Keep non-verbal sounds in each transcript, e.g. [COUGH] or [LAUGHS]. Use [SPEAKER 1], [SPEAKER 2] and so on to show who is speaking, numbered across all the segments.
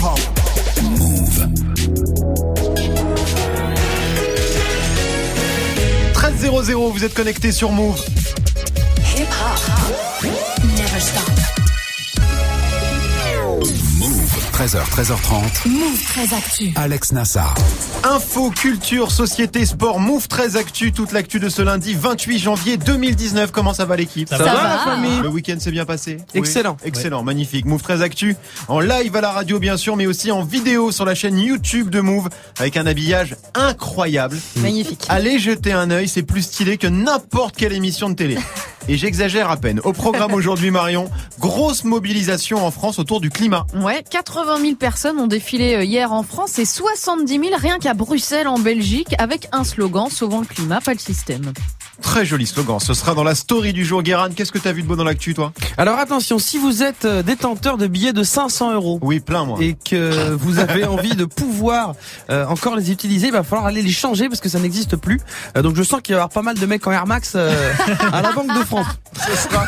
[SPEAKER 1] Move.
[SPEAKER 2] 13.00, vous êtes connecté sur Move.
[SPEAKER 1] 13h, 13h30.
[SPEAKER 3] Move très actu.
[SPEAKER 1] Alex Nassar.
[SPEAKER 2] Info, culture, société, sport, Move 13 Actu, toute l'actu de ce lundi 28 janvier 2019. Comment ça va l'équipe?
[SPEAKER 4] Ça, va, la famille?
[SPEAKER 2] Le week-end s'est bien passé?
[SPEAKER 4] Excellent.
[SPEAKER 2] Oui. Excellent, magnifique. Move 13 Actu, en live à la radio bien sûr, mais aussi en vidéo sur la chaîne YouTube de Move, avec un habillage incroyable.
[SPEAKER 3] Magnifique.
[SPEAKER 2] Allez jeter un œil, c'est plus stylé que n'importe quelle émission de télé. Et j'exagère à peine. Au programme aujourd'hui Marion, grosse mobilisation en France autour du climat.
[SPEAKER 5] Ouais, 80 000 personnes ont défilé euh, hier en France et 70 000 rien qu'à Bruxelles en Belgique avec un slogan sauvant le climat, pas le système.
[SPEAKER 2] Très joli slogan. Ce sera dans la story du jour. Guérin, qu'est-ce que t'as vu de beau dans l'actu, toi?
[SPEAKER 4] Alors attention, si vous êtes euh, détenteur de billets de 500 euros
[SPEAKER 2] Oui, plein moi.
[SPEAKER 4] et que [LAUGHS] vous avez envie de pouvoir euh, encore les utiliser, il va falloir aller les changer parce que ça n'existe plus. Euh, donc je sens qu'il va y avoir pas mal de mecs en Air Max euh, à la Banque de France. [LAUGHS]
[SPEAKER 2] Ce sera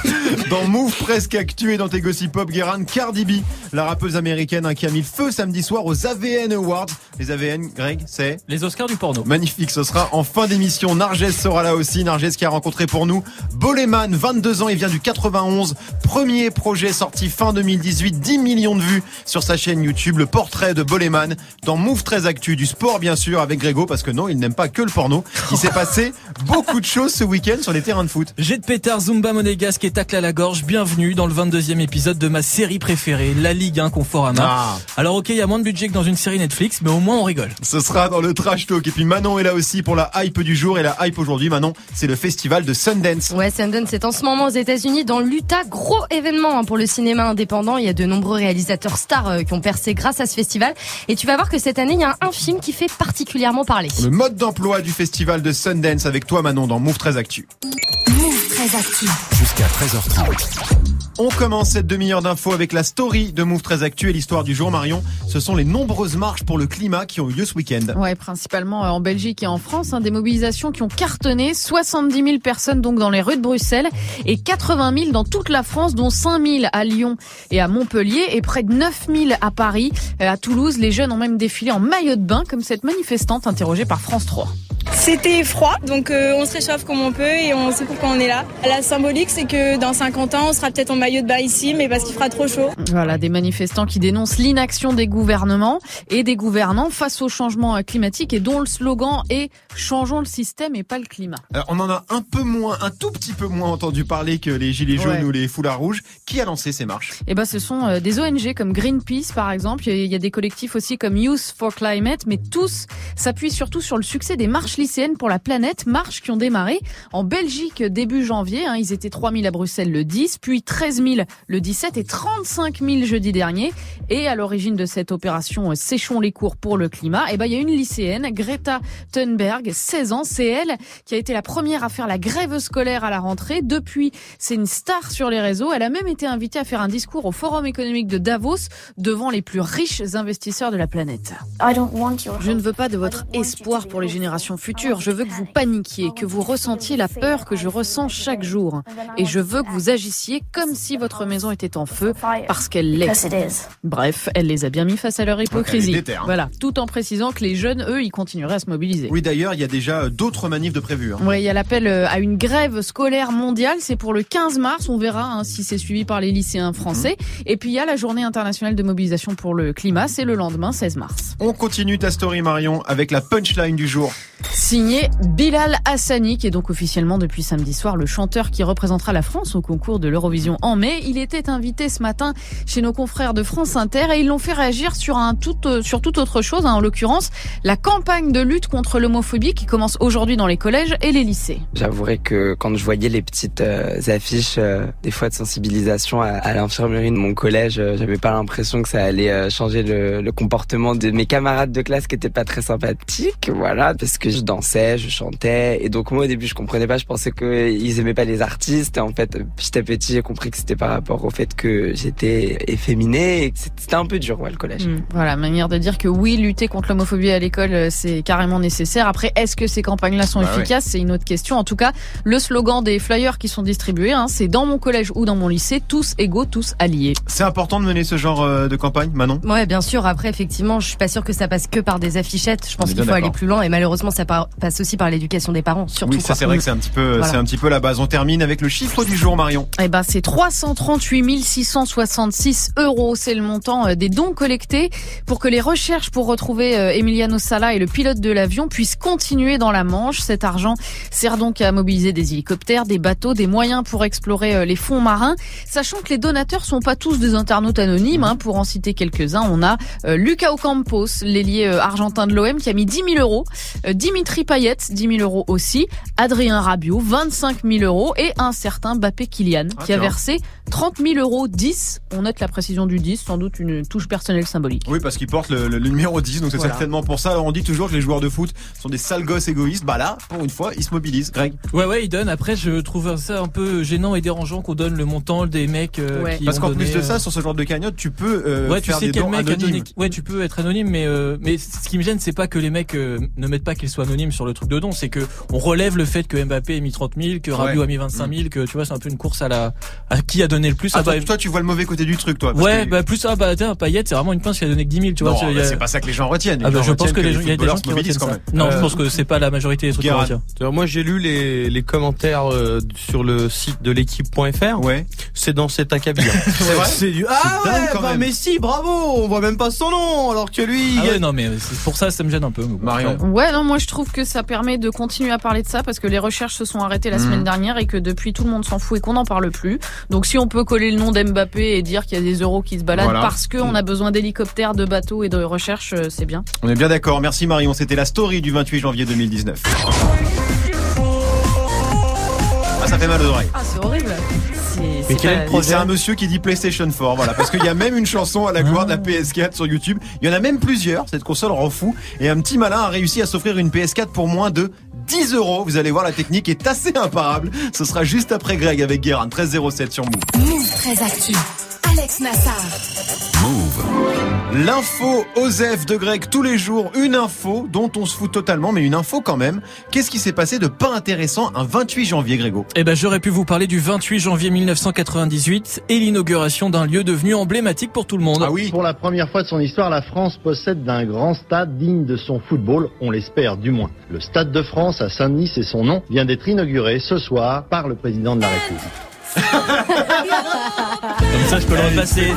[SPEAKER 2] dans Move presque actu et dans tes gossip pop Guérin, Cardi B, la rappeuse américaine hein, qui a mis le feu samedi soir aux AVN Awards. Les AVN, Greg, c'est
[SPEAKER 6] Les Oscars du porno.
[SPEAKER 2] Magnifique, ce sera en fin d'émission. Narges sera là aussi. Narges qui a rencontré pour nous Boleman, 22 ans, il vient du 91. Premier projet sorti fin 2018, 10 millions de vues sur sa chaîne YouTube. Le portrait de Boleman dans Move 13 Actu, du sport bien sûr avec Grégo parce que non, il n'aime pas que le porno. Il s'est passé [LAUGHS] beaucoup de choses ce week-end sur les terrains de foot.
[SPEAKER 6] Jet de pétard Zumba monégasque et tacle à la gorge. Bienvenue dans le 22e épisode de ma série préférée, La Ligue 1 Conforama.
[SPEAKER 2] Ah.
[SPEAKER 6] Alors ok, il y a moins de budget que dans une série Netflix, mais au moins on rigole.
[SPEAKER 2] Ce sera dans le trash talk. Et puis Manon est là aussi pour la hype du jour. Et la hype aujourd'hui, Manon, c'est le festival de Sundance.
[SPEAKER 3] Ouais, Sundance c'est en ce moment aux États-Unis dans l'Utah, gros événement hein, pour le cinéma indépendant. Il y a de nombreux réalisateurs stars euh, qui ont percé grâce à ce festival. Et tu vas voir que cette année, il y a un film qui fait particulièrement parler.
[SPEAKER 2] Le mode d'emploi du festival de Sundance avec toi Manon dans Move 13 Actu.
[SPEAKER 3] Move très actu.
[SPEAKER 1] Jusqu'à 13h30.
[SPEAKER 2] On commence cette demi-heure d'infos avec la story de Move 13 Actu et l'histoire du jour Marion. Ce sont les nombreuses marches pour le climat qui ont eu lieu ce week-end.
[SPEAKER 5] Ouais, principalement euh, en Belgique et en France, hein, des mobilisations qui ont cartonné, 70 000 personnes donc dans les rues de Bruxelles et 80 000 dans toute la France, dont 5 000 à Lyon et à Montpellier et près de 9 000 à Paris. Euh, À Toulouse, les jeunes ont même défilé en maillot de bain comme cette manifestante interrogée par France 3.
[SPEAKER 7] C'était froid, donc euh, on se réchauffe comme on peut et on sait pourquoi on est là. La symbolique, c'est que dans 50 ans, on sera peut-être en maillot de bain ici, mais parce qu'il fera trop chaud.
[SPEAKER 5] Voilà, des manifestants qui dénoncent l'inaction des gouvernements et des gouvernants face au changement euh, climatique et dont le slogan est changeons le système et pas le climat.
[SPEAKER 2] Alors, on en a un peu moins, un tout petit peu moins entendu parler que les gilets jaunes
[SPEAKER 5] Ouais.
[SPEAKER 2] ou les foulards rouges. Qui a lancé ces marches?
[SPEAKER 5] Eh ben, ce sont euh, des ONG comme Greenpeace, par exemple. Il y a- il y a des collectifs aussi comme Youth for Climate, mais tous s'appuient surtout sur le succès des marches lycéennes pour la planète. Marches qui ont démarré en Belgique début janvier. hein. Ils étaient 3000 à Bruxelles le 10, puis 13 000 le 17 et 35 000 jeudi dernier. Et à l'origine de cette opération euh, Séchons les cours pour le climat, eh ben, il y a une lycéenne, Greta Thunberg, 16 ans. C'est elle qui a été la première à faire la grève scolaire à la rentrée. Depuis, c'est une star sur les réseaux. Elle a même été invitée à faire un discours au Forum économique de Davos devant les plus riches investisseurs de la planète. Je ne veux pas de votre espoir pour les générations futures. Je veux que vous paniquiez, que vous ressentiez la peur que je ressens chaque jour. Et je veux que vous agissiez comme si votre maison était en feu parce qu'elle l'est. Bref, elle les a bien mis face à leur hypocrisie.
[SPEAKER 2] Hein.
[SPEAKER 5] Voilà, tout en précisant que les jeunes, eux, ils continueraient à se mobiliser.
[SPEAKER 2] Oui, d'ailleurs, il y a déjà euh, d'autres manifs de prévus. hein.
[SPEAKER 5] Ouais, il y a l'appel euh, à une grève scolaire mondiale. C'est pour le 15 mars. On verra hein, si c'est suivi par les lycéens français. Et puis il y a la journée internationale de mobilisation pour le climat. C'est le lendemain, 16 mars.
[SPEAKER 2] On continue ta story, Marion, avec la punchline du jour.
[SPEAKER 5] Signé Bilal Hassani, qui est donc officiellement depuis samedi soir le chanteur qui représentera la France au concours de l'Eurovision en mai. Il était invité ce matin chez nos confrères de France Inter et ils l'ont fait réagir sur un tout, euh, sur toute autre chose, hein, en l'occurrence la campagne de lutte contre l'homophobie qui commence aujourd'hui dans les collèges et les lycées.
[SPEAKER 8] J'avouerai que quand je voyais les petites euh, affiches, euh, des fois de sensibilisation à, l'infirmerie de mon collège, euh, j'avais pas l'impression que ça allait changer le, le comportement de mes camarades de classe qui étaient pas très sympathiques, voilà, parce que je dansais dansais, je chantais. Et donc moi au début je comprenais pas, je pensais qu'ils aimaient pas les artistes. Et en fait petit à petit j'ai compris que c'était par rapport au fait que j'étais efféminé et que c'était un peu dur ouais, le collège.
[SPEAKER 5] Hmm, Voilà, manière de dire que oui, lutter contre l'homophobie à l'école, euh, c'est carrément nécessaire. Après, est-ce que ces campagnes-là sont
[SPEAKER 2] Bah ouais.
[SPEAKER 5] efficaces? C'est une autre question. En tout cas, le slogan des flyers qui sont distribués, hein, c'est dans mon collège ou dans mon lycée, tous égaux, tous alliés.
[SPEAKER 2] C'est important de mener ce genre euh, de campagne, Manon?
[SPEAKER 3] Ouais, bien sûr. Après, effectivement, je suis pas sûre que ça passe que par des affichettes. Je pense qu'il faut aller plus loin et malheureusement, ça par- passe aussi par l'éducation des parents, surtout.
[SPEAKER 2] Oui, ça c'est vrai que c'est un petit peu,
[SPEAKER 3] Voilà.
[SPEAKER 2] c'est un petit peu la base. On termine avec le chiffre du jour, Marion.
[SPEAKER 5] Eh ben, c'est 338 666 euros. C'est le montant euh, des dons collectés pour que les recherches pour retrouver euh, Emiliano Sala et le pilote de l'avion puissent continuer dans la Manche. Cet argent sert donc à mobiliser des hélicoptères, des bateaux, des moyens pour explorer euh, les fonds marins. Sachant que les donateurs sont pas tous des internautes anonymes. hein. Pour en citer quelques-uns, on a Lucas Ocampos, l'ailier argentin de l'OM, qui a mis 10 000 euros. Euh, Dimitri Payet, 10 000 euros aussi. Adrien Rabiot, 25 000 euros. Et un certain Bappé Kylian,
[SPEAKER 2] Ah,
[SPEAKER 5] qui a versé 30 000 euros 10. On note la précision du 10, sans doute une touche personnelle symbolique.
[SPEAKER 2] Oui, parce qu'il porte le, le numéro 10, donc c'est
[SPEAKER 5] Voilà.
[SPEAKER 2] certainement pour ça. Alors on dit toujours que les joueurs de foot sont des sales gosses égoïstes. Bah là, pour une fois, ils se mobilisent. Greg
[SPEAKER 6] Ouais, ouais, il donne. Après, je trouve ça un peu gênant et dérangeant qu'on donne le montant des mecs euh,
[SPEAKER 5] Ouais.
[SPEAKER 6] qui
[SPEAKER 2] Parce qu'en plus de ça,
[SPEAKER 6] euh,
[SPEAKER 2] sur ce genre de cagnotte, tu peux euh,
[SPEAKER 6] Ouais, tu
[SPEAKER 2] faire
[SPEAKER 6] sais
[SPEAKER 2] des
[SPEAKER 6] quel
[SPEAKER 2] dons anonymes.
[SPEAKER 6] Ouais, tu peux être anonyme, mais euh, mais ce qui me gêne, c'est pas que les mecs euh, ne mettent pas qu'ils soient anonymes sur le truc de don, c'est que on relève le fait que Mbappé a mis 30 000, que Rabiot
[SPEAKER 2] Ouais.
[SPEAKER 6] a mis 25 000, que tu vois, c'est un peu une course à la à qui a donné le plus.
[SPEAKER 2] Ah,
[SPEAKER 6] Ah, bah,
[SPEAKER 2] toi, tu vois le mauvais côté du truc, toi. parce
[SPEAKER 6] ouais,
[SPEAKER 2] que-
[SPEAKER 6] bah plus ah bah tiens, Payet, c'est vraiment une pince qui a donné que 10 000, tu vois.
[SPEAKER 2] bah,
[SPEAKER 6] a-
[SPEAKER 2] c'est pas ça que les gens retiennent. Les
[SPEAKER 6] Ah bah,
[SPEAKER 2] gens
[SPEAKER 6] je pense que les gens, il y a des
[SPEAKER 2] footballeurs
[SPEAKER 6] gens qui retiennent
[SPEAKER 2] quand
[SPEAKER 6] ça.
[SPEAKER 2] même.
[SPEAKER 6] Non, je
[SPEAKER 2] Euh,
[SPEAKER 6] pense que c'est pas la majorité des trucs qu'on retient.
[SPEAKER 4] Moi j'ai lu les, les commentaires euh, sur le site de l'équipe.fr.
[SPEAKER 2] Ouais.
[SPEAKER 4] C'est dans cet acabit. [LAUGHS]
[SPEAKER 2] C'est vrai
[SPEAKER 4] C'est du ah ouais, bah. Messi, bravo, on voit même pas son nom alors que lui.
[SPEAKER 6] Ah non, mais pour ça, ça me gêne un peu.
[SPEAKER 2] Marion.
[SPEAKER 5] Ouais, non, moi je trouve que ça permet de continuer à parler de ça parce que les recherches se sont arrêtées la
[SPEAKER 2] Mhm.
[SPEAKER 5] semaine dernière et que depuis tout le monde s'en fout et qu'on n'en parle plus. Donc si on peut coller le nom d'Mbappé et dire qu'il y a des euros qui se baladent
[SPEAKER 2] Voilà.
[SPEAKER 5] parce qu'on a besoin d'hélicoptères, de bateaux et de recherches, euh, c'est bien.
[SPEAKER 2] On est bien d'accord. Merci Marion. C'était la story du 28 janvier 2019. Ah, ça fait mal aux oreilles.
[SPEAKER 5] Ah, c'est horrible. C'est c'est
[SPEAKER 4] quel est
[SPEAKER 5] pas-
[SPEAKER 4] le projet
[SPEAKER 2] C'est un monsieur qui dit PlayStation 4, voilà, parce qu'il y a même une chanson à la gloire de la PS4 sur YouTube. Il y en a même plusieurs, cette console rend fou. Et un petit malin a réussi à s'offrir une PS4 pour moins de 10 euros. Vous allez voir, la technique est assez imparable. Ce sera juste après Greg avec Guérin, 1307 sur Move.
[SPEAKER 9] Move très actu. Alex Nassar.
[SPEAKER 2] L'info Osef de Greg tous les jours, une info dont on se fout totalement, mais une info quand même. Qu'est-ce qui s'est passé de pas intéressant un 28 janvier, Grégo?
[SPEAKER 6] Eh ben, j'aurais pu vous parler du 28 janvier 1998 et l'inauguration d'un lieu devenu emblématique pour tout le monde.
[SPEAKER 2] Ah oui
[SPEAKER 10] Pour la première fois de son histoire, la France possède d'un grand stade digne de son football, on l'espère du moins. Le Stade de France à Saint-Denis, c'est son nom, vient d'être inauguré ce soir par le président de la République.
[SPEAKER 6] Comme ça, je peux le repasser.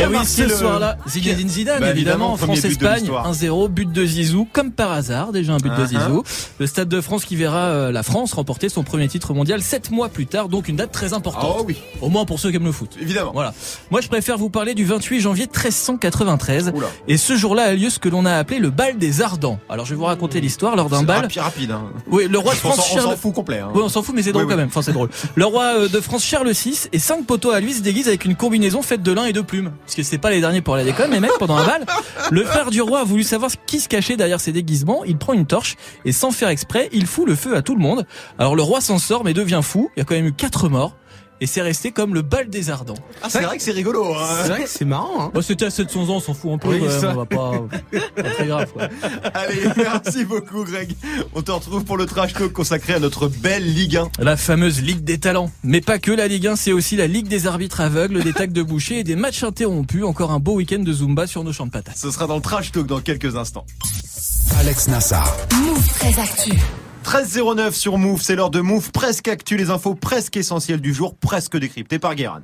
[SPEAKER 6] Eh oui, ce soir-là, Zinedine Zidane,
[SPEAKER 2] Bah, évidemment,
[SPEAKER 6] France-Espagne,
[SPEAKER 2] l'histoire.
[SPEAKER 6] 1-0, but de Zizou, comme par hasard, déjà un but de
[SPEAKER 2] Uh-huh.
[SPEAKER 6] Zizou. Le Stade de France qui verra euh, la France remporter son premier titre mondial sept mois plus tard, donc une date très importante.
[SPEAKER 2] Oh oui,
[SPEAKER 6] Au moins pour ceux qui aiment le foot.
[SPEAKER 2] évidemment.
[SPEAKER 6] Voilà. Moi, je préfère vous parler du 28 janvier 1393.
[SPEAKER 2] Oula.
[SPEAKER 6] Et ce jour-là a lieu ce que l'on a appelé le bal des Ardents. Alors, je vais vous raconter l'histoire lors d'un bal.
[SPEAKER 2] rapi- rapide. Hein.
[SPEAKER 6] Oui, le roi de France
[SPEAKER 2] on s'en fout complet. Hein.
[SPEAKER 6] Oui, on s'en fout, mais c'est drôle
[SPEAKER 2] Oui,
[SPEAKER 6] quand même. Enfin, c'est drôle. Le roi euh, de France [LAUGHS] Charles VI et cinq poteaux à lui se déguisent avec une combinaison faite de lin et de plumes. Parce que c'est pas les derniers pour la déconne, mais mec, pendant un bal, le frère du roi a voulu savoir qui se cachait derrière ces déguisements. Il prend une torche et sans faire exprès, il fout le feu à tout le monde. Alors le roi s'en sort, mais devient fou. Il y a quand même eu quatre morts. Et c'est resté comme le bal des ardents.
[SPEAKER 2] Ah, c'est vrai que c'est rigolo. Hein.
[SPEAKER 4] C'est vrai que c'est marrant. Hein.
[SPEAKER 6] Bah, c'était à 700 ans, on s'en fout un peu.
[SPEAKER 4] Oui,
[SPEAKER 6] on va pas, pas très grave. Quoi. [LAUGHS]
[SPEAKER 2] Allez, merci beaucoup, Greg. On te retrouve pour le trash talk consacré à notre belle Ligue 1.
[SPEAKER 6] La fameuse Ligue des talents. Mais pas que la Ligue 1, c'est aussi la Ligue des arbitres aveugles, des tacs de boucher et des matchs interrompus. Encore un beau week-end de Zumba sur nos champs de patates.
[SPEAKER 2] Ce sera dans le trash talk dans quelques instants.
[SPEAKER 1] Alex Nassar.
[SPEAKER 9] Move très actu.
[SPEAKER 2] 13.09 sur Move, c'est l'heure de Move, presque actu, les infos presque essentielles du jour, presque décryptées par Guérin.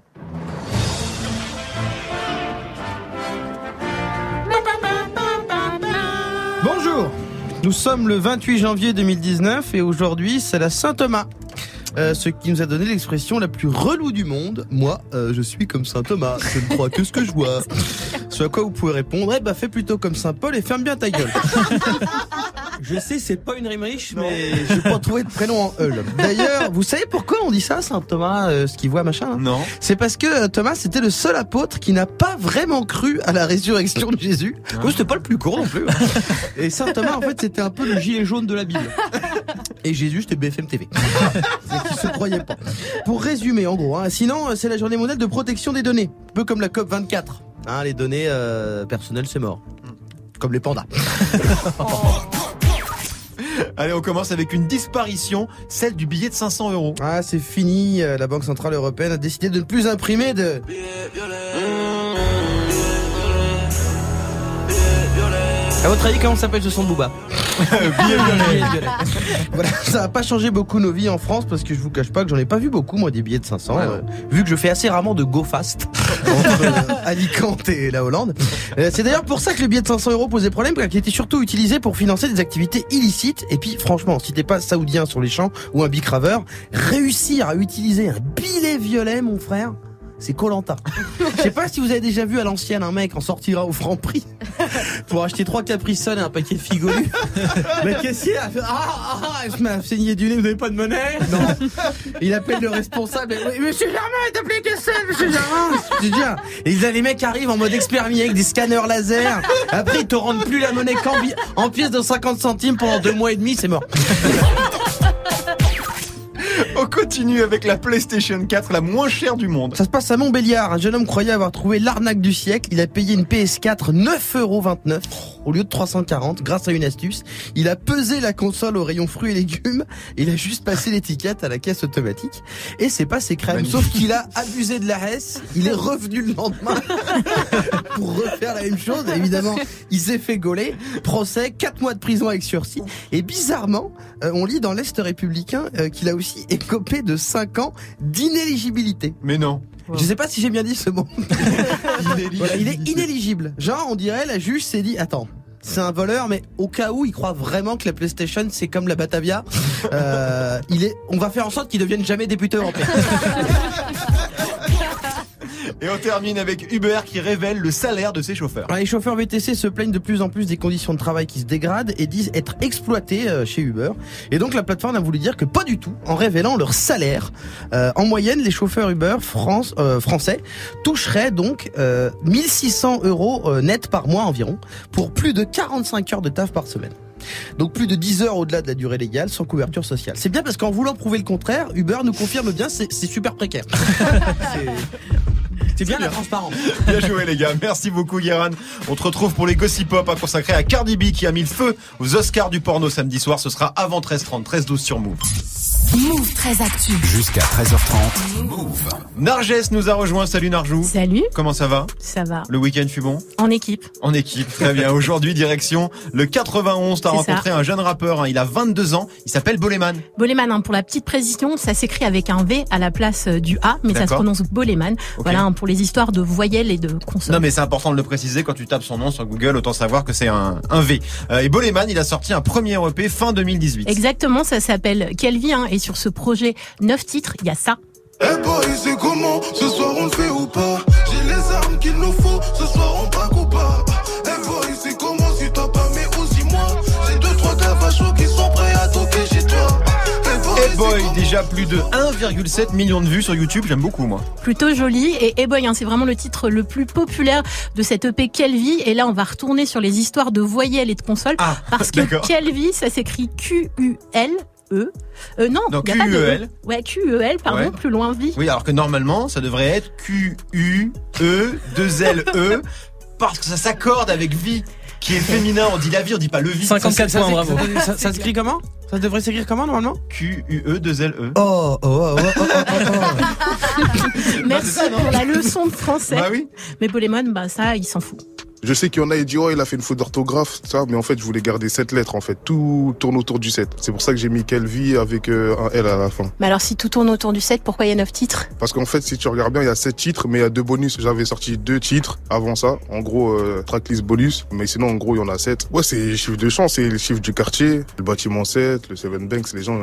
[SPEAKER 4] Bonjour, nous sommes le 28 janvier 2019 et aujourd'hui c'est la Saint-Thomas. Euh, ce qui nous a donné l'expression la plus relou du monde. Moi, euh, je suis comme Saint Thomas, je ne crois que ce que je vois. [LAUGHS] Ce à quoi vous pouvez répondre, eh bah fais plutôt comme Saint Paul et ferme bien ta gueule. [LAUGHS] Je sais, c'est pas une rime riche, mais [LAUGHS] j'ai pas trouvé de prénom en Eul. D'ailleurs, vous savez pourquoi on dit ça, Saint Thomas, euh, ce qu'il voit, machin hein?
[SPEAKER 2] Non.
[SPEAKER 4] C'est parce que euh, Thomas, c'était le seul apôtre qui n'a pas vraiment cru à la résurrection de Jésus. Oui, c'était pas le plus court non plus. Et Saint Thomas, en fait, c'était un peu le gilet jaune de la Bible. Et Jésus, c'était BFM TV. [LAUGHS] Qu'il se croyait pas. Pour résumer, en gros, hein, sinon, euh, c'est la journée mondiale de protection des données. Un peu comme la COP 24. Hein, les données euh, personnelles, c'est mort. Comme les pandas. [LAUGHS] [LAUGHS]
[SPEAKER 2] Allez, on commence avec une disparition, celle du billet de 500 euros.
[SPEAKER 4] Ah, c'est fini. euh, La Banque Centrale Européenne a décidé de ne plus imprimer de... À votre avis, comment s'appelle ce son de Booba?
[SPEAKER 2] Billet violet.
[SPEAKER 4] Voilà, ça n'a pas changé beaucoup nos vies en France parce que je vous cache pas que j'en ai pas vu beaucoup moi des billets de 500
[SPEAKER 2] Ouais,
[SPEAKER 4] euh, vu que je fais assez rarement de go fast [LAUGHS] entre euh, Alicante et la Hollande. Euh, c'est d'ailleurs pour ça que le billet de 500 euros posait problème car il était surtout utilisé pour financer des activités illicites et puis franchement si t'es pas saoudien sur les champs ou un bicraveur réussir à utiliser un billet violet mon frère c'est Colanta. Je sais pas si vous avez déjà vu à l'ancienne un mec en sortira au franc prix pour acheter trois Capri-Sun et un paquet de figolus. Caissier a fait ah ah ah je m'ai saigné du nez, vous avez pas de monnaie Non. Il appelle le responsable. et, Monsieur Germain, est appelé que ça, Monsieur Germain. Je dis. Et là, les mecs arrivent en mode expermis avec des scanners laser. Après, ils te rendent plus la monnaie qu'en en pièces de 50 centimes pendant deux mois et demi, c'est mort.
[SPEAKER 2] On continue avec la PlayStation 4, la moins chère du monde.
[SPEAKER 4] Ça se passe à Montbéliard. Un jeune homme croyait avoir trouvé l'arnaque du siècle. Il a payé une PS4 9,29€ au lieu de 340 grâce à une astuce. Il a pesé la console au rayon fruits et légumes. Il a juste passé l'étiquette à la caisse automatique. Et c'est pas ses crèmes.
[SPEAKER 2] Magnifique.
[SPEAKER 4] Sauf qu'il a abusé de la hesse. Il est revenu le lendemain [LAUGHS] pour refaire la même chose. Évidemment, il s'est fait gauler. Procès, 4 mois de prison avec sursis. Et bizarrement, euh, on lit dans l'Est républicain euh, qu'il a aussi écopé de 5 ans d'inéligibilité.
[SPEAKER 2] Mais non.
[SPEAKER 4] Je sais pas si j'ai bien dit ce mot. [LAUGHS] Voilà, il est inéligible. Genre, on dirait, la juge s'est dit, attends. C'est un voleur, mais au cas où il croit vraiment que la PlayStation c'est comme la Batavia, euh, il est, on va faire en sorte qu'il devienne jamais député européen. [LAUGHS]
[SPEAKER 2] Et on termine avec Uber qui révèle le salaire de ses chauffeurs.
[SPEAKER 4] Alors, les chauffeurs VTC se plaignent de plus en plus des conditions de travail qui se dégradent et disent être exploités euh, chez Uber. Et donc la plateforme a voulu dire que pas du tout, en révélant leur salaire. Euh, en moyenne, les chauffeurs Uber France, euh, français toucheraient donc euh, 1600 euros euh, net par mois environ pour plus de 45 heures de taf par semaine. Donc plus de 10 heures au-delà de la durée légale sans couverture sociale. C'est bien parce qu'en voulant prouver le contraire, Uber nous confirme bien c'est c'est super précaire. [LAUGHS] [LAUGHS] C'est- bien la transparence. [LAUGHS]
[SPEAKER 2] Bien joué les gars, merci beaucoup Guéran. On te retrouve pour les Gossip Pop hein, consacrés à Cardi B qui a mis le feu aux Oscars du porno samedi soir. Ce sera avant 13h30, 13h12 sur Move.
[SPEAKER 9] Move très actu.
[SPEAKER 1] Jusqu'à 13h30. Move.
[SPEAKER 2] Narges nous a rejoint, salut Narjou.
[SPEAKER 11] Salut,
[SPEAKER 2] Comment ça va?
[SPEAKER 11] Ça va.
[SPEAKER 2] Le week-end fut bon?
[SPEAKER 11] En équipe.
[SPEAKER 2] En équipe, très bien. Aujourd'hui, direction le 91. T'as rencontré un jeune rappeur, hein. il a 22 ans, il s'appelle Boleman.
[SPEAKER 11] Boleman, hein, pour la petite précision, ça s'écrit avec un V à la place euh, du A, mais ça se prononce Boleman. Voilà, hein, pour les histoires de voyelles et de consonnes.
[SPEAKER 2] Non mais c'est important de le préciser, quand tu tapes son nom sur Google, autant savoir que c'est un, un V. Euh, et Boleman, il a sorti un premier EP fin 2018.
[SPEAKER 11] Exactement, ça s'appelle Quelle vie, hein, et sur ce projet, neuf titres, il y a ça.
[SPEAKER 12] Eh boy, c'est comment Ce soir on le fait ou pas? J'ai les armes qu'il nous faut, ce soir on braque ou pas? Eh boy, c'est comment si t'as pas mais aussi moi? J'ai deux, trois gars vachos qui sont prêts boy,
[SPEAKER 2] déjà plus de 1,7 million de vues sur YouTube, j'aime beaucoup moi.
[SPEAKER 11] Plutôt joli, et Hey Boy, hein, c'est vraiment le titre le plus populaire de cette EP Quelle vie, et là on va retourner sur les histoires de voyelles et de consoles,
[SPEAKER 2] Ah, [LAUGHS]
[SPEAKER 11] parce que
[SPEAKER 2] d'accord.
[SPEAKER 11] Quelle vie, ça s'écrit Q-U-L. E. Euh, non,
[SPEAKER 2] Non,
[SPEAKER 11] y a pas de
[SPEAKER 2] Q-U-E-L.
[SPEAKER 11] E. Ouais, Q-U-E-L, pardon,
[SPEAKER 2] Ouais.
[SPEAKER 11] plus loin vie.
[SPEAKER 2] Oui, alors que normalement, ça devrait être Q-U-E-2-L-E, [LAUGHS] parce que ça s'accorde avec vie, qui est féminin, on dit la vie, on dit pas le vie.
[SPEAKER 6] 54
[SPEAKER 4] Ça,
[SPEAKER 6] points, bravo.
[SPEAKER 4] ça s'écrit comment? Ça devrait s'écrire comment normalement
[SPEAKER 2] Q-U-E-2-L-E.
[SPEAKER 4] Oh, oh, oh, oh, oh, oh, oh. [LAUGHS]
[SPEAKER 11] Merci pour la leçon de français.
[SPEAKER 2] Bah oui.
[SPEAKER 11] Mais Polémon, bah ça, il s'en fout.
[SPEAKER 12] Je sais qu'il y en a, il dit, oh, il a fait une faute d'orthographe, ça, mais en fait, je voulais garder cette lettre, en fait. Tout tourne autour du 7. C'est pour ça que j'ai mis Kelvin avec euh, un L à la fin.
[SPEAKER 11] Mais alors, si tout tourne autour du 7, pourquoi il y a 9 titres?
[SPEAKER 12] Parce qu'en fait, si tu regardes bien, il y a 7 titres, mais il y a deux bonus. J'avais sorti deux titres avant ça. En gros, euh, tracklist bonus. Mais sinon, en gros, il y en a 7. Ouais, c'est les chiffres de chance, c'est les chiffres du quartier. Le bâtiment 7, le Seven Banks, les gens,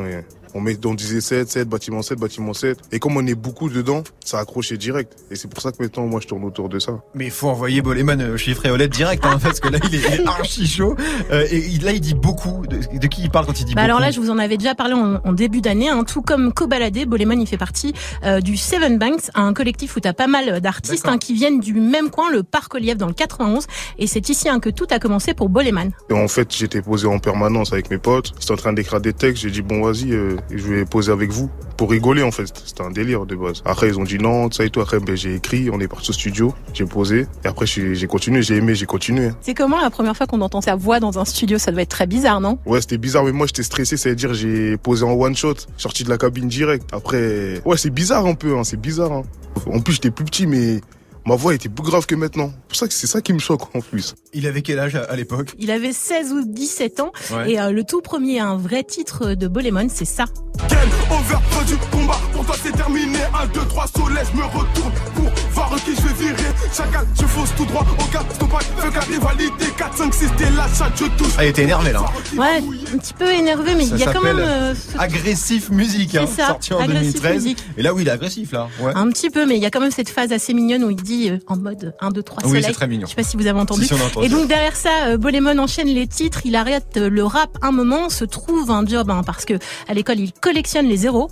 [SPEAKER 13] On, met, on disait 7, 7, bâtiment 7, bâtiment 7. Et comme on est beaucoup dedans, ça a accroché direct. Et c'est pour ça que maintenant, moi, je tourne autour de ça.
[SPEAKER 2] Mais il faut envoyer Boleman euh, chez Fréolette direct, hein, [LAUGHS] parce que là, il est, il est archi chaud. Euh, et là, il dit beaucoup. De, de qui il parle quand il dit
[SPEAKER 11] Bah
[SPEAKER 2] beaucoup
[SPEAKER 11] alors là, je vous en avais déjà parlé en, en début d'année. Hein, tout comme Cobaladé, Boleman, il fait partie euh, du Seven Banks, un collectif où t'as pas mal d'artistes hein, qui viennent du même coin, le Parc Oliève dans le 91. Et c'est ici hein, que tout a commencé pour Boleman.
[SPEAKER 13] Et en fait, j'étais posé en permanence avec mes potes. J'étais en train d'écrire des textes. J'ai dit, bon, vas-y, euh, je vais poser avec vous. Pour rigoler, en fait. C'était un délire de base. Après, ils ont dit non, ça et tout. Après, ben, j'ai écrit, on est parti au studio. J'ai posé. Et après, j'ai continué. J'ai aimé, j'ai continué.
[SPEAKER 11] C'est comment la première fois qu'on entend sa voix dans un studio? Ça doit être très bizarre, non?
[SPEAKER 13] Ouais, c'était bizarre, mais moi j'étais stressé, ça veut dire j'ai posé en one shot, sorti de la cabine direct. Après, ouais, c'est bizarre un peu, hein, c'est bizarre. Hein. En plus, j'étais plus petit, mais ma voix était plus grave que maintenant. C'est pour ça que c'est ça qui me choque en plus.
[SPEAKER 2] Il avait quel âge à, à l'époque?
[SPEAKER 11] Il avait 16 ou 17 ans.
[SPEAKER 13] Ouais.
[SPEAKER 11] Et euh, le tout premier, un vrai titre de Bolemon, c'est ça.
[SPEAKER 12] Quel overproduit du combat? Pour toi c'est terminé 1, 2, 3 soleil Je me retourne pour voir qui je vais virer Chacal, je fonce tout droit au cap Stop feu la rivalité 4, 5, 6, t'es là, chat, je touche
[SPEAKER 2] Ah, il était énervé là.
[SPEAKER 11] Ouais, un petit peu énervé, mais il y a quand même... euh, ce-
[SPEAKER 2] Agressif musique, hein,
[SPEAKER 11] ça,
[SPEAKER 2] sorti en
[SPEAKER 11] Agressif
[SPEAKER 2] 2013.
[SPEAKER 11] Music.
[SPEAKER 2] Et là, oui, il est agressif là. Ouais.
[SPEAKER 11] Un petit peu, mais il y a quand même cette phase assez mignonne où il dit euh, en mode 1, 2, 3
[SPEAKER 2] Oui,
[SPEAKER 11] soleil.
[SPEAKER 2] c'est très mignon.
[SPEAKER 11] Je sais pas si vous avez entendu.
[SPEAKER 2] Si, si, on a entendu.
[SPEAKER 11] Et donc derrière ça, euh, Bolemon enchaîne les titres, il arrête euh, le rap un moment, se trouve un job hein, parce que à l'école il collectionne les zéros.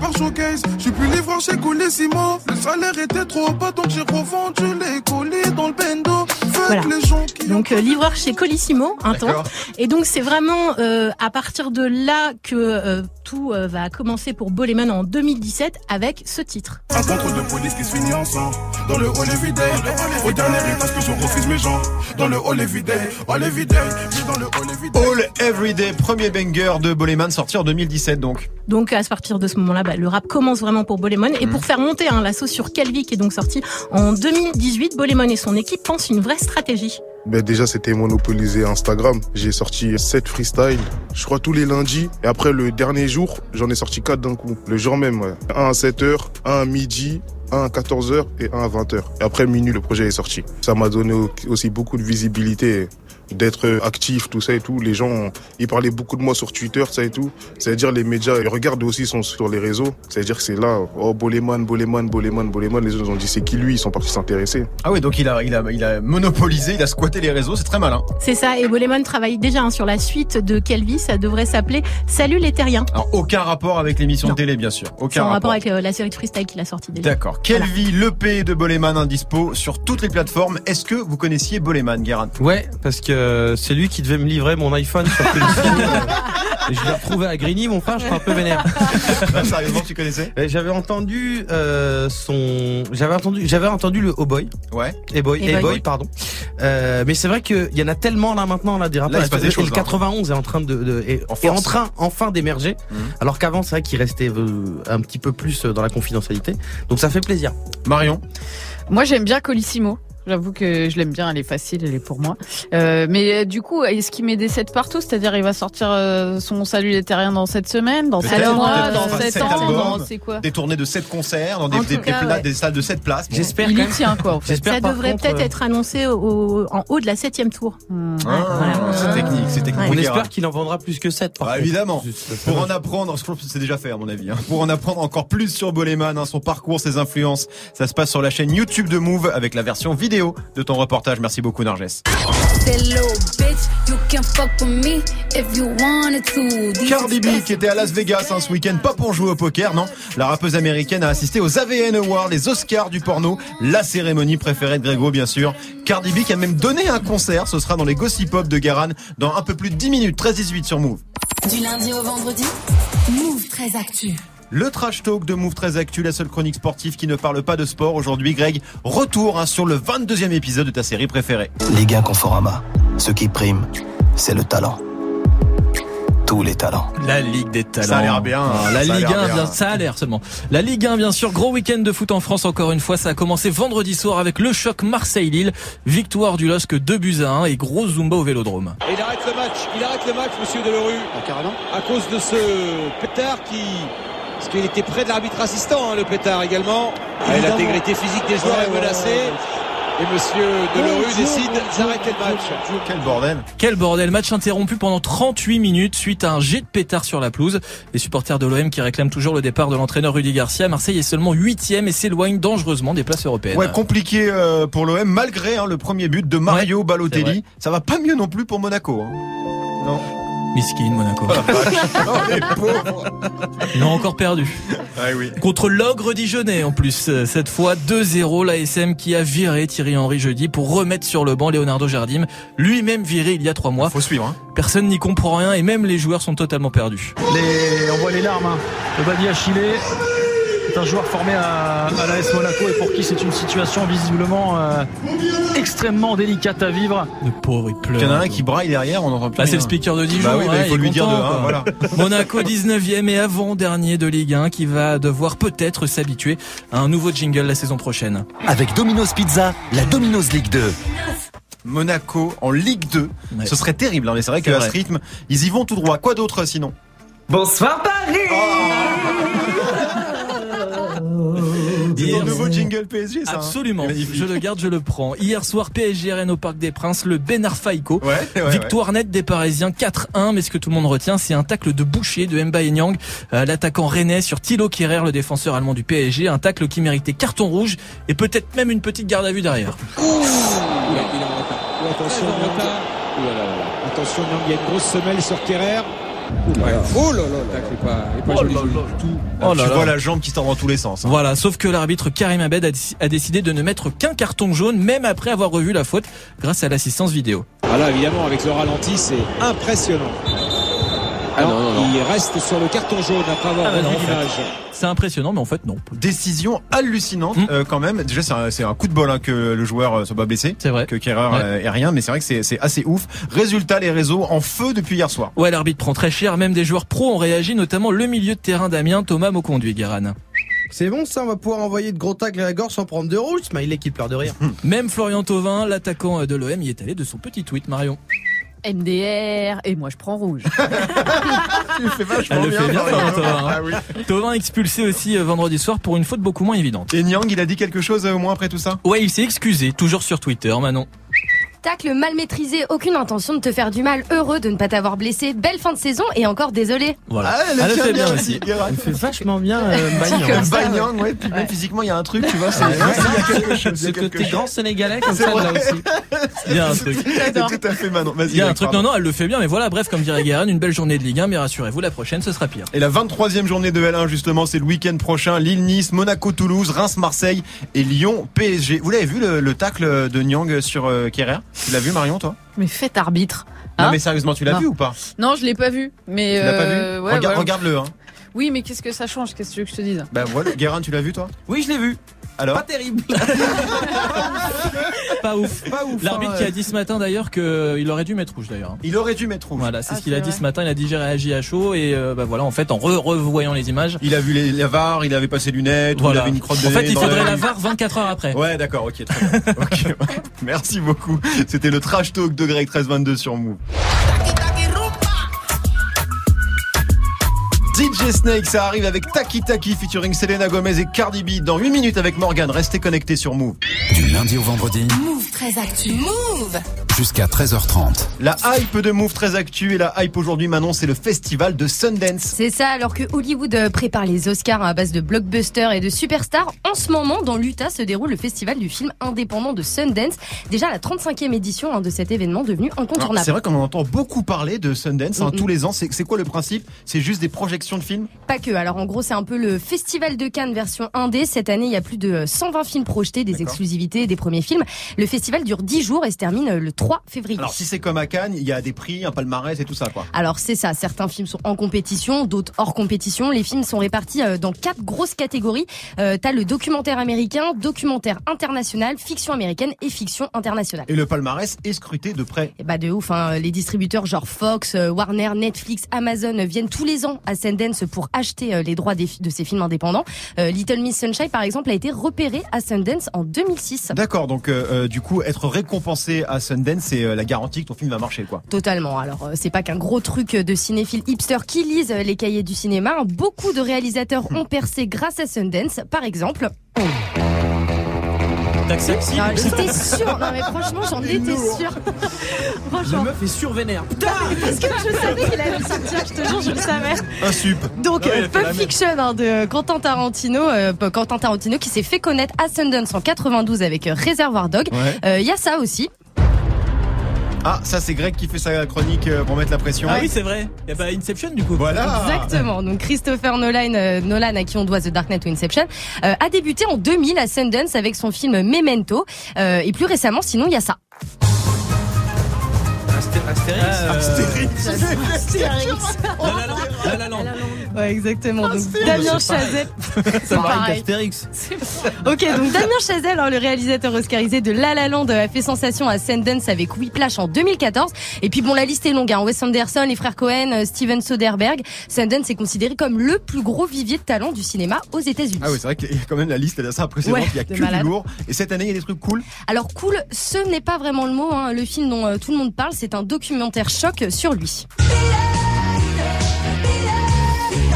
[SPEAKER 12] Par showcase Plus livreur chez Colissimo Le salaire était trop bas donc j'ai revendu les colis dans le bendo
[SPEAKER 11] Voilà. Donc euh, livreur chez Colissimo, un temps. Et donc c'est vraiment euh, à partir de là que euh, tout euh, va commencer pour Bolemon en 2017 avec ce titre.
[SPEAKER 12] Un contrôle de police qui se finit ensemble Dans le hall everyday Au dernier étage que je refuse mes gens Dans le hall everyday Hall Oui dans le hall everyday
[SPEAKER 2] All Everyday, premier banger de Boleman sorti en 2017 donc.
[SPEAKER 11] Donc à partir de ce moment-là, bah, le rap commence vraiment pour Bolemon. Et pour faire monter hein, la sauce sur Calvi, qui est donc sorti en 2018, Bolemon et son équipe pensent une vraie stratégie.
[SPEAKER 13] Ben déjà, c'était monopolisé Instagram. J'ai sorti 7 freestyles, je crois tous les lundis. Et après, le dernier jour, j'en ai sorti 4 d'un coup. Le jour même. Un à 7h, un à midi, un à 14h et un à 20h. Et après minuit, le projet est sorti. Ça m'a donné au- aussi beaucoup de visibilité d'être actif, tout ça et tout. Les gens, ils parlaient beaucoup de moi sur Twitter, ça et tout. C'est-à-dire les médias, ils regardent aussi sont sur les réseaux. C'est-à-dire que c'est là, oh, Boleman, Boleman, Boleman, Boleman. Les autres ont dit c'est qui lui, ils sont partis s'intéresser.
[SPEAKER 2] Ah oui, donc il a, il a, il a monopolisé, il a squatté les réseaux, c'est très malin.
[SPEAKER 11] C'est ça, et Bolemon travaille déjà hein, sur la suite de Calvi, ça devrait s'appeler Salut les terriens.
[SPEAKER 2] Alors aucun rapport avec l'émission de télé, bien sûr. Aucun
[SPEAKER 11] rapport
[SPEAKER 2] rapport.
[SPEAKER 11] avec euh, la série de freestyle qu'il a sorti déjà.
[SPEAKER 2] D'accord. Quelle vie, l'EP de Boleman indispo sur toutes les plateformes. Est-ce que vous connaissiez Boleman, Guérin?
[SPEAKER 4] Ouais, parce que c'est lui qui devait me livrer mon iPhone sur Colissimo. [LAUGHS] Et je l'ai retrouvé à Grigny, mon frère, je suis un peu vénère.
[SPEAKER 2] Bah, Sérieusement, tu connaissais
[SPEAKER 4] J'avais entendu euh, son, j'avais entendu, j'avais entendu le Oh Boy.
[SPEAKER 2] Ouais.
[SPEAKER 4] Hey Boy,
[SPEAKER 11] Hey
[SPEAKER 4] Hey
[SPEAKER 11] Boy.
[SPEAKER 4] Boy, pardon. Euh, mais c'est vrai qu'il y en a tellement là maintenant là des rappeurs.
[SPEAKER 2] il se passe des
[SPEAKER 4] Et
[SPEAKER 2] choses,
[SPEAKER 4] le
[SPEAKER 2] là.
[SPEAKER 4] 91 est en train de, de est,
[SPEAKER 2] En
[SPEAKER 4] est en
[SPEAKER 2] force.
[SPEAKER 4] train enfin d'émerger.
[SPEAKER 2] Mhm.
[SPEAKER 4] Alors qu'avant c'est vrai qu'il restait euh, un petit peu plus dans la confidentialité. Donc ça fait plaisir.
[SPEAKER 2] Marion
[SPEAKER 5] Moi, j'aime bien Colissimo. J'avoue que je l'aime bien, elle est facile, elle est pour moi. Euh, mais euh, du coup, est-ce qu'il met des sets partout? C'est-à-dire, il va sortir euh, son Salut les terriens dans cette semaine, dans
[SPEAKER 2] Peut-être,
[SPEAKER 5] sept
[SPEAKER 11] Alors,
[SPEAKER 5] mois,
[SPEAKER 2] peut-être
[SPEAKER 5] dans
[SPEAKER 2] qu'il fera
[SPEAKER 5] sept
[SPEAKER 2] sept
[SPEAKER 5] ans,
[SPEAKER 2] albums,
[SPEAKER 5] dans c'est quoi?
[SPEAKER 2] Des tournées de 7 concerts dans des,
[SPEAKER 11] ouais.
[SPEAKER 2] salles de 7 places. Bon.
[SPEAKER 4] J'espère
[SPEAKER 5] Il
[SPEAKER 4] quand
[SPEAKER 5] y
[SPEAKER 4] même.
[SPEAKER 5] tient quoi, en fait.
[SPEAKER 11] Ça devrait
[SPEAKER 4] contre,
[SPEAKER 11] peut-être
[SPEAKER 4] euh,
[SPEAKER 11] être annoncé au- en haut de la septième tour.
[SPEAKER 5] Hmm.
[SPEAKER 2] Ah,
[SPEAKER 11] voilà.
[SPEAKER 2] C'est technique, c'est technique.
[SPEAKER 4] On espère qu'il en vendra plus que 7 par
[SPEAKER 2] Bah, évidemment. Pour en apprendre, je pense que c'est déjà fait à mon avis. hein. Pour en apprendre encore plus sur Boleman, hein, son parcours, ses influences, ça se passe sur la chaîne YouTube de Move avec la version vidéo de ton reportage. Merci beaucoup Narges. Cardi B qui était à Las Vegas hein, ce week-end, pas pour jouer au poker, non? La rappeuse américaine a assisté aux AVN Awards, les Oscars du porno, la cérémonie préférée de Grégo bien sûr. Cardi B qui a même donné un concert, ce sera dans les Gossip Pop de Garan dans un peu plus de 10 minutes, 13-18 sur Move.
[SPEAKER 9] Du lundi au vendredi, Move très actu.
[SPEAKER 2] Le trash talk de Move 13 Actu, la seule chronique sportive qui ne parle pas de sport. Aujourd'hui, Greg, retour hein, sur le 22e épisode de ta série préférée.
[SPEAKER 1] Les gars Conforama, ce qui prime, c'est le talent. Tous les talents.
[SPEAKER 6] La Ligue des talents.
[SPEAKER 2] Ça a l'air bien,
[SPEAKER 6] Ah, la
[SPEAKER 2] ça a
[SPEAKER 6] Ligue
[SPEAKER 2] l'air
[SPEAKER 6] 1,
[SPEAKER 2] bien.
[SPEAKER 6] bien, ça a l'air seulement. La Ligue 1, bien sûr, gros week-end de foot en France encore une fois. Ça a commencé vendredi soir avec le choc Marseille-Lille. Victoire du LOSC 2 buts à 1 et gros Zumba au Vélodrome.
[SPEAKER 14] Et il arrête le match, il arrête le match, monsieur Delerue. carrément. À cause de ce pétard qui. Parce qu'il était près de l'arbitre assistant, hein, le pétard également. Et L'intégrité physique des joueurs est menacée. Et monsieur Delerue décide d'arrêter le match.
[SPEAKER 2] Quel bordel.
[SPEAKER 6] Quel bordel, match interrompu pendant 38 minutes suite à un jet de pétard sur la pelouse. Les supporters de l'OM qui réclament toujours le départ de l'entraîneur Rudy Garcia. Marseille est seulement 8 et s'éloigne dangereusement des places européennes.
[SPEAKER 2] Ouais, compliqué euh, pour l'OM malgré hein, le premier but de Mario Balotelli. Ça va pas mieux non plus pour Monaco. hein. Non.
[SPEAKER 6] Miskin Monaco.
[SPEAKER 2] Oh, les pauvres.
[SPEAKER 6] Ils ont encore perdu.
[SPEAKER 2] Oui.
[SPEAKER 6] Contre l'ogre dijonnais en plus. Euh, Cette fois 2-0 l'ASM qui a viré Thierry Henry jeudi pour remettre sur le banc Leonardo Jardim, lui-même viré il y a trois mois.
[SPEAKER 2] Faut suivre. Hein.
[SPEAKER 6] Personne n'y comprend rien et même les joueurs sont totalement perdus.
[SPEAKER 15] Les, on voit les larmes. Hein. Le Badi Achille est un joueur formé à, à l'AS Monaco et pour qui c'est une situation visiblement euh, extrêmement délicate à vivre.
[SPEAKER 6] Le pauvre, il pleure.
[SPEAKER 2] Il y en a un qui braille derrière, on n'entend plus.
[SPEAKER 6] Bah, c'est le speaker de Dijon.
[SPEAKER 2] Bah oui, bah,
[SPEAKER 6] ouais,
[SPEAKER 2] il faut lui dire de
[SPEAKER 6] content,
[SPEAKER 2] un,
[SPEAKER 6] quoi.
[SPEAKER 2] voilà. [LAUGHS]
[SPEAKER 6] Monaco 19e et avant-dernier de Ligue 1 qui va devoir peut-être s'habituer à un nouveau jingle la saison prochaine.
[SPEAKER 16] Avec Domino's Pizza, la Domino's League 2.
[SPEAKER 2] Monaco en Ligue 2.
[SPEAKER 6] Ouais.
[SPEAKER 2] Ce serait terrible, hein, mais c'est vrai
[SPEAKER 6] C'est
[SPEAKER 2] qu'à ce rythme, ils y vont tout droit. Quoi d'autre sinon?
[SPEAKER 17] Bonsoir Paris
[SPEAKER 2] C'est
[SPEAKER 6] Hier-
[SPEAKER 2] nouveau jingle PSG, ça. hein
[SPEAKER 6] Absolument, je le garde, je le prends. Hier soir, PSG Rennes au Parc des Princes, le Ben Arfaïco.
[SPEAKER 2] Ouais, ouais,
[SPEAKER 6] Victoire nette des Parisiens 4-1, mais ce que tout le monde retient, c'est un tacle de boucher de Mbaye Nyang, euh, l'attaquant rennais sur Thilo Kehrer, le défenseur allemand du PSG, un tacle qui méritait carton rouge et peut-être même une petite garde à vue derrière.
[SPEAKER 14] Oula, il est en retard. Ou attention, Nyang. Ouh là là là là. Attention, Nyang, il y a une grosse semelle sur Kerrer. Oh là là là. Il est pas, il est pas joli, joli du tout.
[SPEAKER 6] Oh là
[SPEAKER 2] tu
[SPEAKER 6] là.
[SPEAKER 2] vois la jambe qui tord dans tous les sens. hein.
[SPEAKER 6] Voilà, sauf que l'arbitre Karim Abed a, a décidé de ne mettre qu'un carton jaune, même après avoir revu la faute, grâce à l'assistance vidéo.
[SPEAKER 14] Ah là, évidemment, avec le ralenti, c'est impressionnant.
[SPEAKER 6] Ah
[SPEAKER 14] non,
[SPEAKER 6] non, non, non.
[SPEAKER 14] il reste sur le carton jaune après avoir
[SPEAKER 6] Ah fait.
[SPEAKER 14] l'image.
[SPEAKER 6] C'est impressionnant, mais en fait non.
[SPEAKER 2] Décision hallucinante
[SPEAKER 6] Mm.
[SPEAKER 2] euh, quand même. Déjà c'est un, c'est un coup de bol hein, que le joueur euh, soit pas blessé,
[SPEAKER 6] C'est vrai.
[SPEAKER 2] que Kerrer
[SPEAKER 6] Ouais.
[SPEAKER 2] euh, ait rien, mais c'est vrai que c'est c'est assez ouf. Résultat, les réseaux en feu depuis hier soir.
[SPEAKER 6] Ouais, l'arbitre prend très cher, même des joueurs pros ont réagi, notamment le milieu de terrain d'Amiens, Thomas Moconduit, Guéran.
[SPEAKER 4] C'est bon ça, on va pouvoir envoyer de gros tacles à la gorge sans prendre de rouge. Smiley qui pleure de rire.
[SPEAKER 6] Même Florian Thauvin, l'attaquant de l'OM, y est allé de son petit tweet, Marion.
[SPEAKER 5] MDR, et moi je prends rouge. [LAUGHS]
[SPEAKER 2] Tu le fais vachement
[SPEAKER 6] Elle le fait bien.
[SPEAKER 2] Florian
[SPEAKER 6] Thauvin, hein.
[SPEAKER 2] Ah oui.
[SPEAKER 6] Thauvin expulsé aussi euh, vendredi soir pour une faute beaucoup moins évidente.
[SPEAKER 2] Et Nyang, il a dit quelque chose euh, au moins après tout ça?
[SPEAKER 6] Ouais, il s'est excusé, toujours sur Twitter, Manon.
[SPEAKER 3] Tacle mal maîtrisé, aucune intention de te faire du mal, heureux de ne pas t'avoir blessé, belle fin de saison et encore désolé.
[SPEAKER 6] Voilà.
[SPEAKER 2] Ah, elle le
[SPEAKER 6] Elle fait
[SPEAKER 2] bien
[SPEAKER 6] bien
[SPEAKER 2] aussi.
[SPEAKER 4] Il fait vachement bien euh,
[SPEAKER 3] ça,
[SPEAKER 2] Bagnan, ouais, puis même physiquement il y a un truc, tu vois, c'est quelque chose.
[SPEAKER 4] côté
[SPEAKER 2] chose.
[SPEAKER 4] grand sénégalais comme ça là aussi. [LAUGHS]
[SPEAKER 6] Il y a un truc.
[SPEAKER 2] C'est tout à fait Manon.
[SPEAKER 6] Il y a un truc, non, non, elle le fait bien, mais voilà, bref, comme dirait Guérin, une belle journée de Ligue 1, mais rassurez-vous, la prochaine, ce sera pire.
[SPEAKER 2] Et la 23e journée de L1 justement, c'est le week-end prochain. Lille-Nice, Monaco-Toulouse, Reims-Marseille et Lyon-PSG. Vous l'avez vu le, le tacle de Nyang sur euh, Kerrer? Tu l'as vu Marion toi?
[SPEAKER 5] Mais faites arbitre.
[SPEAKER 2] Non
[SPEAKER 5] Hein
[SPEAKER 2] mais sérieusement, tu l'as
[SPEAKER 5] Non.
[SPEAKER 2] vu ou pas?
[SPEAKER 5] Non, je l'ai pas vu. Mais
[SPEAKER 2] Tu l'as pas
[SPEAKER 5] euh,
[SPEAKER 2] vu
[SPEAKER 5] ouais,
[SPEAKER 2] Regarde-
[SPEAKER 5] voilà.
[SPEAKER 2] Regarde-le. Hein.
[SPEAKER 5] Oui, mais qu'est-ce que ça change? Qu'est-ce que tu veux que je te dise?
[SPEAKER 2] Bah voilà, Guérin, tu l'as vu toi?
[SPEAKER 4] Oui, je l'ai vu.
[SPEAKER 2] Alors
[SPEAKER 4] Pas terrible. [LAUGHS]
[SPEAKER 6] Pas ouf.
[SPEAKER 2] Pas ouf.
[SPEAKER 6] L'arbitre
[SPEAKER 2] hein,
[SPEAKER 6] qui
[SPEAKER 2] euh,
[SPEAKER 6] a dit ce matin d'ailleurs qu'il aurait dû mettre rouge d'ailleurs.
[SPEAKER 2] Il aurait dû mettre rouge.
[SPEAKER 6] Voilà, c'est
[SPEAKER 5] Ah,
[SPEAKER 6] ce qu'il a dit ce matin. Il a dit j'ai réagi à chaud et euh, bah voilà, en fait, en re- revoyant les images.
[SPEAKER 2] Il a vu les, les VAR, il avait passé lunettes, ou il avait une crotte de
[SPEAKER 6] En fait, il faudrait
[SPEAKER 2] la-
[SPEAKER 6] la VAR 24 heures après.
[SPEAKER 2] Ouais, d'accord, ok, très bien. [LAUGHS] Ok, [LAUGHS] Merci beaucoup. C'était le trash talk de Greg 1322 sur Move. DJ Snake, ça arrive avec Taki Taki featuring Selena Gomez et Cardi B dans 8 minutes avec Morgan. Restez connectés sur Move.
[SPEAKER 16] Du lundi au vendredi,
[SPEAKER 9] Move très actu. Move
[SPEAKER 16] jusqu'à 13h30.
[SPEAKER 2] La hype de Move très actu et la hype aujourd'hui, Manon, c'est le festival de Sundance.
[SPEAKER 3] C'est ça, alors que Hollywood euh, prépare les Oscars à base de blockbusters et de superstars, en ce moment, dans l'Utah, se déroule le festival du film indépendant de Sundance. Déjà la 35e édition hein, de cet événement devenu incontournable.
[SPEAKER 2] C'est vrai qu'on en entend beaucoup parler de Sundance hein,
[SPEAKER 3] Mm, mm.
[SPEAKER 2] tous les ans. C'est quoi le principe? C'est juste des projections de films?
[SPEAKER 3] Pas que. Alors en gros, c'est un peu le festival de Cannes version 1D. Cette année, il y a plus de 120 films projetés, des exclusivités, des premiers films. Le festival dure 10 jours et se termine euh, le 3 février.
[SPEAKER 2] Alors si c'est comme à Cannes, il y a des prix, un palmarès et tout ça quoi.
[SPEAKER 3] Alors c'est ça, certains films sont en compétition, d'autres hors compétition. Les films sont répartis euh, dans quatre grosses catégories. Euh, T'as le documentaire américain, documentaire international, fiction américaine et fiction internationale.
[SPEAKER 2] Et le palmarès est scruté de près.
[SPEAKER 3] Et bah de ouf, hein. les distributeurs genre Fox, euh, Warner, Netflix, Amazon viennent tous les ans à Sundance pour acheter les droits des de ces films indépendants. Euh, Little Miss Sunshine par exemple a été repéré à Sundance en 2006.
[SPEAKER 2] D'accord, donc euh, du coup être récompensé à Sundance, c'est euh, la garantie que ton film va marcher quoi.
[SPEAKER 3] Totalement. Alors euh, c'est pas qu'un gros truc de cinéphiles hipsters qui lisent euh, les cahiers du cinéma. Beaucoup de réalisateurs ont percé grâce à Sundance. Par exemple,
[SPEAKER 6] T'acceptes
[SPEAKER 3] J'étais sûre. Non, mais franchement, j'en étais sûre.
[SPEAKER 4] La
[SPEAKER 3] franchement.
[SPEAKER 4] meuf est survénère.
[SPEAKER 3] Parce que je savais qu'il allait le sortir, je te jure, je le savais.
[SPEAKER 2] Un sup.
[SPEAKER 3] Donc,
[SPEAKER 6] Ouais,
[SPEAKER 3] euh,
[SPEAKER 6] la
[SPEAKER 3] Pulp. Fiction hein, de Quentin Tarantino, euh, Quentin Tarantino qui s'est fait connaître à Sundance en 92 avec euh, Reservoir Dog.
[SPEAKER 2] Ouais.
[SPEAKER 3] Euh, Il y a ça aussi.
[SPEAKER 2] Ah, ça c'est Greg qui fait sa chronique euh, pour mettre la pression.
[SPEAKER 6] Ah oui, c'est vrai. Il y a pas Inception du coup.
[SPEAKER 2] Voilà.
[SPEAKER 3] Exactement. Donc Christopher Nolan, euh, Nolan à qui on doit The Dark Knight ou Inception, euh, a débuté en 2000 à Sundance avec son film Memento. Euh, et plus récemment, sinon, il y a ça.
[SPEAKER 4] Astérix.
[SPEAKER 2] Astérix.
[SPEAKER 3] Astérix.
[SPEAKER 6] La La Land.
[SPEAKER 3] Ouais, exactement. Donc Damien Chazelle. C'est
[SPEAKER 4] Pareil.
[SPEAKER 3] Ok, donc Damien Chazelle, hein, le réalisateur oscarisé de La La Land, a fait sensation à Sundance avec Whiplash en 2014. Et puis bon, la liste est longue. Hein. Wes Anderson, les frères Cohen, euh, Steven Soderbergh. Sundance est considéré comme le plus gros vivier de talent du cinéma aux États-Unis.
[SPEAKER 2] Ah oui, c'est vrai qu'il y a quand même la liste, elle est assez impressionnante.
[SPEAKER 3] Ouais,
[SPEAKER 2] il y a
[SPEAKER 3] de
[SPEAKER 2] que
[SPEAKER 3] malade.
[SPEAKER 2] du lourd. Et cette année, il y a des trucs cool.
[SPEAKER 3] Alors cool, ce n'est pas vraiment le mot. Hein. Le film dont euh, tout le monde parle, c'est un documentaire choc sur lui.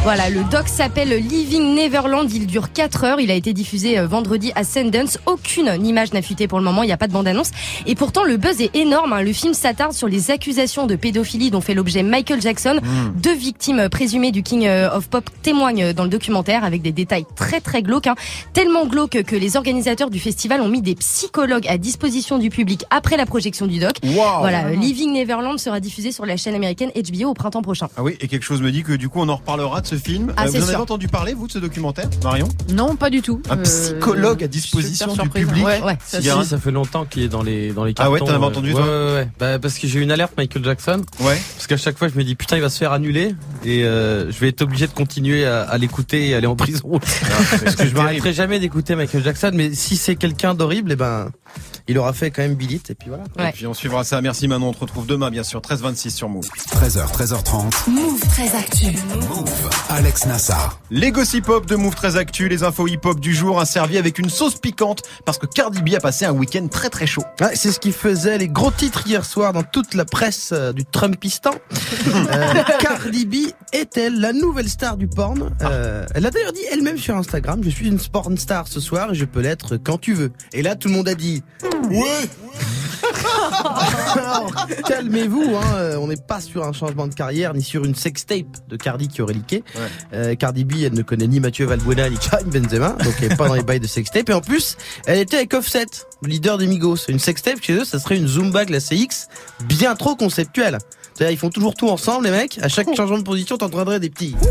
[SPEAKER 3] Voilà, le doc s'appelle Living Neverland. Il dure 4 heures. Il a été diffusé euh, vendredi à Sundance. Aucune image n'a fuité pour le moment. Il n'y a pas de bande-annonce. Et pourtant, le buzz est énorme. hein. Le film s'attarde sur les accusations de pédophilie dont fait l'objet Michael Jackson. Deux victimes présumées du King euh, of Pop témoignent dans le documentaire avec des détails très très glauques. hein. Tellement glauques que les organisateurs du festival ont mis des psychologues à disposition du public après la projection du doc.
[SPEAKER 2] Waouh.
[SPEAKER 3] Voilà, euh, Living Neverland sera diffusé sur la chaîne américaine HBO au printemps prochain.
[SPEAKER 2] Ah oui, et quelque chose me dit que du coup, on en reparlera de ce film.
[SPEAKER 3] Ah,
[SPEAKER 2] Euh, vous en avez
[SPEAKER 3] sûr.
[SPEAKER 2] entendu parler, vous, de ce documentaire, Marion?
[SPEAKER 5] Non, pas du tout.
[SPEAKER 2] Un
[SPEAKER 5] Euh,
[SPEAKER 2] psychologue à disposition du public.
[SPEAKER 5] Ouais.
[SPEAKER 3] Ouais.
[SPEAKER 4] Ça, si, ça fait longtemps qu'il est dans les dans les
[SPEAKER 2] Ah
[SPEAKER 4] cartons.
[SPEAKER 2] ouais, t'en avais
[SPEAKER 4] euh,
[SPEAKER 2] entendu,
[SPEAKER 4] ouais,
[SPEAKER 2] toi
[SPEAKER 4] ouais, ouais. Bah, parce que j'ai eu une alerte Michael Jackson.
[SPEAKER 2] Ouais.
[SPEAKER 4] Parce qu'à chaque fois, je me dis putain, il va se faire annuler et euh, je vais être obligé de continuer à, à l'écouter et aller en prison. parce que je m'arrêterai jamais d'écouter Michael Jackson. Mais si c'est quelqu'un d'horrible, eh ben, il aura fait quand même Bill It, et puis voilà.
[SPEAKER 3] Ouais.
[SPEAKER 2] Et puis on suivra ça. Merci Manon. On te retrouve demain, bien sûr, 13h26 sur Move.
[SPEAKER 16] 13h, 13h30.
[SPEAKER 9] Move très actu.
[SPEAKER 16] Move. Alex Nassar.
[SPEAKER 2] Les gossip hop de Move très actu, les infos hip hop du jour, servi avec une sauce piquante parce que Cardi B a passé un week-end très très chaud.
[SPEAKER 4] Ouais, c'est ce qui faisait les gros titres hier soir dans toute la presse euh, du Trumpistan. [LAUGHS] Euh, Cardi B est-elle la nouvelle star du porn? Euh, Elle a d'ailleurs dit elle-même sur Instagram, je suis une porn star ce soir et je peux l'être quand tu veux. Et là, tout le monde a dit ouais. [LAUGHS] Alors, calmez-vous, hein, euh, on n'est pas sur un changement de carrière ni sur une sextape de Cardi qui aurait leaké. Euh, Cardi B, elle ne connaît ni Mathieu Valbuena ni Karim Benzema, donc elle est pas dans les bails de sextape. Et en plus, elle était avec Offset, le leader des Migos. Une sextape chez eux, ça serait une Zumba glacée X bien trop conceptuelle. C'est-à-dire, ils font toujours tout ensemble, les mecs. À chaque changement de position, t'entendrais des petits. [LAUGHS]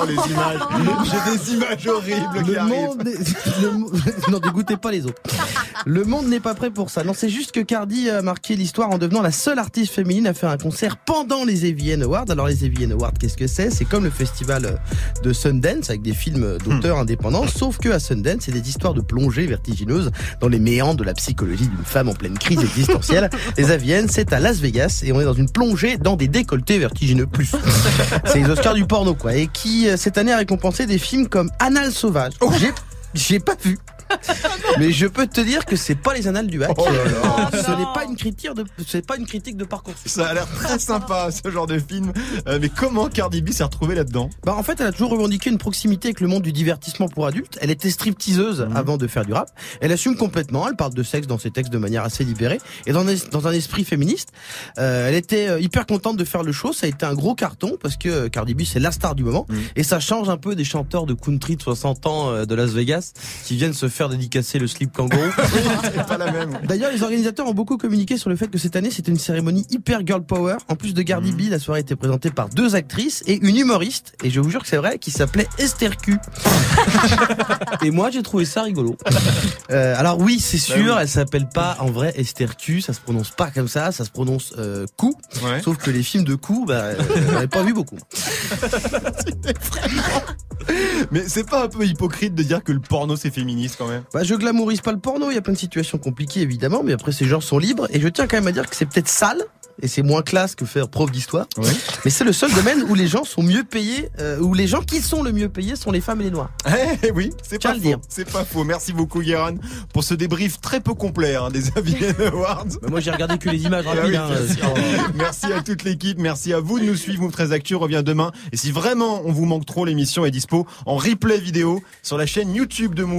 [SPEAKER 2] Oh les images, j'ai des images horribles
[SPEAKER 4] Le monde n'est- [LAUGHS] le [LAUGHS] non, dégoûtez pas les autres. Le monde n'est pas prêt pour ça. Non, c'est juste que Cardi a marqué l'histoire en devenant la seule artiste féminine à faire un concert pendant les AVN Awards. Alors les AVN Awards, qu'est-ce que c'est? C'est comme le festival euh, de Sundance avec des films d'auteurs indépendants, sauf que à Sundance, c'est des histoires de plongée vertigineuses dans les méandres de la psychologie d'une femme en pleine crise existentielle. [LAUGHS] Les AVN, c'est à Las Vegas et on est dans une plongée dans des décolletés vertigineux plus. C'est les Oscars du porno quoi et qui euh, cette année a récompensé des films comme Anal sauvage. J'ai j'ai pas vu. [LAUGHS] Mais je peux te dire que c'est pas les annales du hack.
[SPEAKER 2] Oh là là.
[SPEAKER 4] Ce n'est pas une critique de, c'est pas une critique de parcours.
[SPEAKER 2] Ça a l'air très sympa ce genre de film. Euh, mais comment Cardi B s'est retrouvée là-dedans?
[SPEAKER 4] Bah en fait, elle a toujours revendiqué une proximité avec le monde du divertissement pour adultes. Elle était stripteaseuse
[SPEAKER 2] Mhm.
[SPEAKER 4] avant de faire du rap. Elle assume complètement. Elle parle de sexe dans ses textes de manière assez libérée et dans, un- dans un esprit féministe. Euh, elle était euh, hyper contente de faire le show. Ça a été un gros carton parce que euh, Cardi B c'est la star du moment
[SPEAKER 2] Mhm.
[SPEAKER 4] et ça change un peu des chanteurs de country de 60 ans euh, de Las Vegas qui viennent se faire dédicacer le slip kangourou. [LAUGHS]
[SPEAKER 2] C'est pas la même.
[SPEAKER 4] D'ailleurs, les organisateurs ont beaucoup communiqué sur le fait que cette année, c'était une cérémonie hyper girl power. En plus de Cardi B, la soirée était présentée par deux actrices et une humoriste. Et je vous jure que c'est vrai, qui s'appelait Esther Q. [LAUGHS] et moi, j'ai trouvé ça rigolo. [LAUGHS] Euh, alors oui, c'est sûr, elle s'appelle pas en vrai Esther Q. Ça se prononce pas comme ça. Ça se prononce euh.
[SPEAKER 2] Ouais.
[SPEAKER 4] Sauf que les films de Q, bah, euh, j'en ai pas vu beaucoup.
[SPEAKER 2] Mais c'est pas un peu hypocrite de dire que le porno c'est féministe quand même
[SPEAKER 4] Bah, je glamourise pas le porno. Il y a plein de situations compliquées, évidemment. Mais après, ces genres sont libres. Et je tiens quand même à dire que c'est peut-être sale. et c'est moins classe que faire prof d'histoire. Mais c'est le seul domaine où les gens sont mieux payés, euh, où les gens qui sont le mieux payés sont les femmes et les noirs.
[SPEAKER 2] Eh oui, c'est pas faux. C'est pas faux. Merci beaucoup, Guéran, pour ce débrief très peu complet hein, des Avian Awards.
[SPEAKER 4] Bah, moi, j'ai regardé que les images [LAUGHS]
[SPEAKER 2] Ah
[SPEAKER 4] rapides.
[SPEAKER 2] oui,
[SPEAKER 4] hein,
[SPEAKER 2] merci.
[SPEAKER 4] euh,
[SPEAKER 2] Merci à toute l'équipe, merci à vous de nous suivre. Move 13 Actu revient demain. Et si vraiment on vous manque trop, l'émission est dispo en replay vidéo sur la chaîne YouTube de Move.